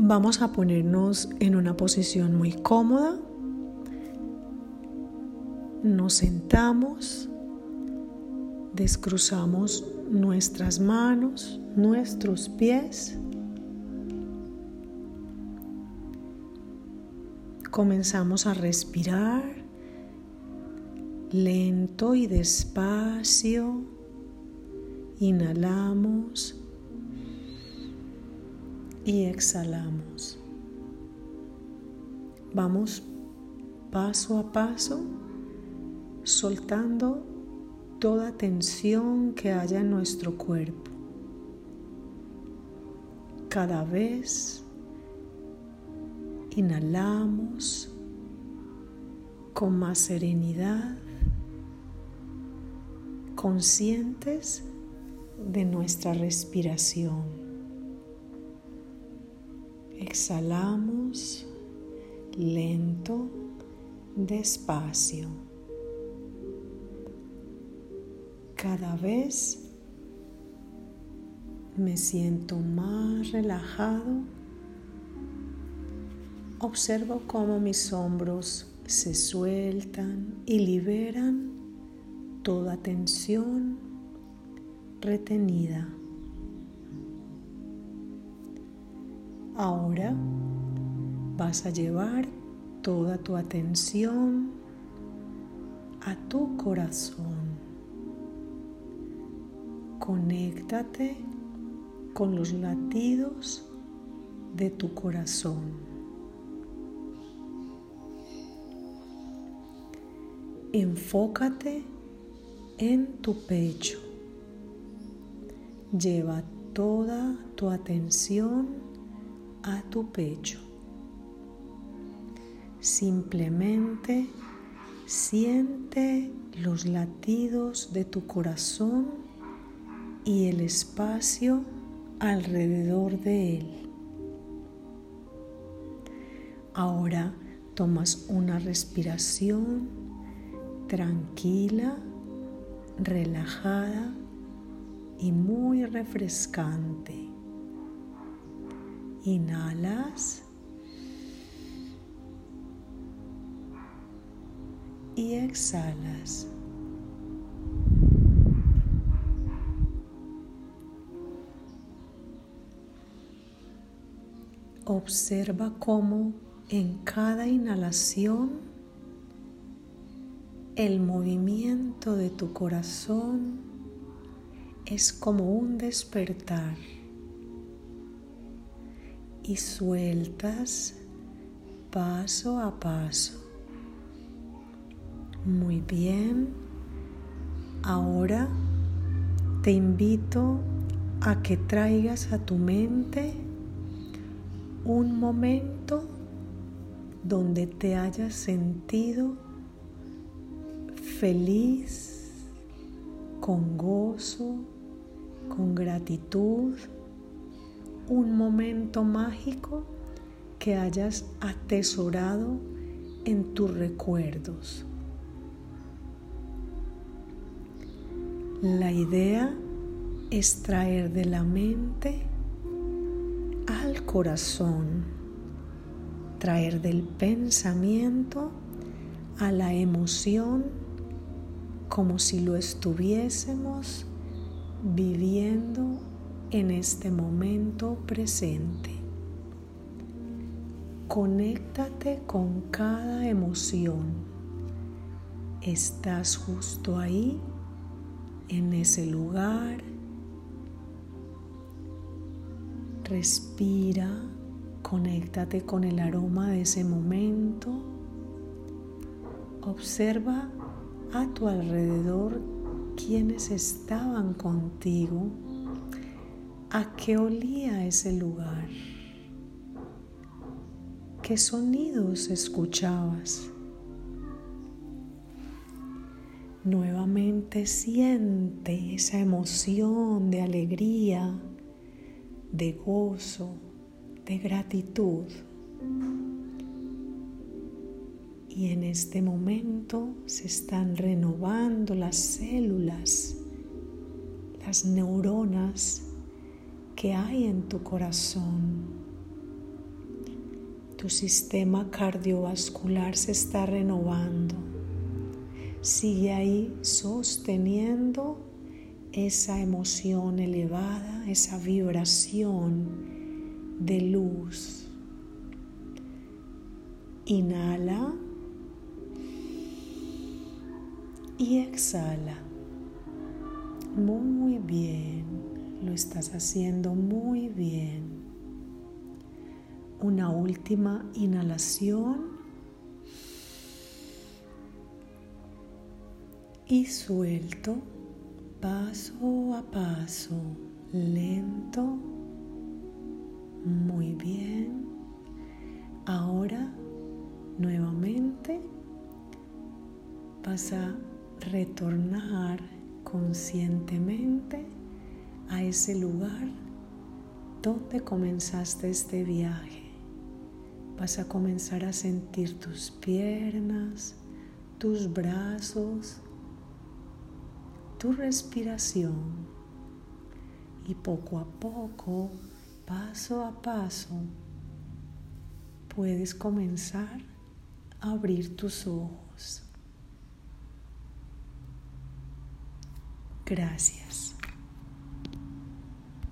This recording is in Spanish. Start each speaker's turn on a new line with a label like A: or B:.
A: Vamos a ponernos en una posición muy cómoda. Nos sentamos, descruzamos nuestras manos, nuestros pies. Comenzamos a respirar lento y despacio. Inhalamos y exhalamos. Vamos paso a paso soltando toda tensión que haya en nuestro cuerpo. Cada vez inhalamos con más serenidad, conscientes de nuestra respiración. Exhalamos lento, despacio. Cada vez me siento más relajado. Observo cómo mis hombros se sueltan y liberan toda tensión retenida. Ahora vas a llevar toda tu atención a tu corazón. Conéctate con los latidos de tu corazón. Enfócate en tu pecho. Lleva toda tu atención a tu pecho. Simplemente siente los latidos de tu corazón y el espacio alrededor de él. Ahora tomas una respiración tranquila, relajada y muy refrescante. Inhalas. Y exhalas. Observa cómo en cada inhalación el movimiento de tu corazón es como un despertar y sueltas paso a paso. Muy bien. Ahora te invito a que traigas a tu mente un momento donde te hayas sentido feliz, con gozo, con gratitud un momento mágico que hayas atesorado en tus recuerdos. La idea es traer de la mente al corazón, traer del pensamiento a la emoción como si lo estuviésemos viviendo en este momento presente. Conéctate con cada emoción. Estás justo ahí, en ese lugar. Respira, conéctate con el aroma de ese momento. Observa a tu alrededor quienes estaban contigo ¿A qué olía ese lugar? ¿Qué sonidos escuchabas? Nuevamente siente esa emoción de alegría, de gozo, de gratitud. Y en este momento se están renovando las células, las neuronas que hay en tu corazón. Tu sistema cardiovascular se está renovando. Sigue ahí sosteniendo esa emoción elevada, esa vibración de luz. Inhala y exhala. Muy bien, lo estás haciendo muy bien. Una última inhalación. Y suelto paso a paso, lento, muy bien. Ahora nuevamente vas a retornar conscientemente a ese lugar donde comenzaste este viaje. Vas a comenzar a sentir tus piernas, tus brazos, tu respiración y poco a poco, paso a paso, puedes comenzar a abrir tus ojos. Gracias.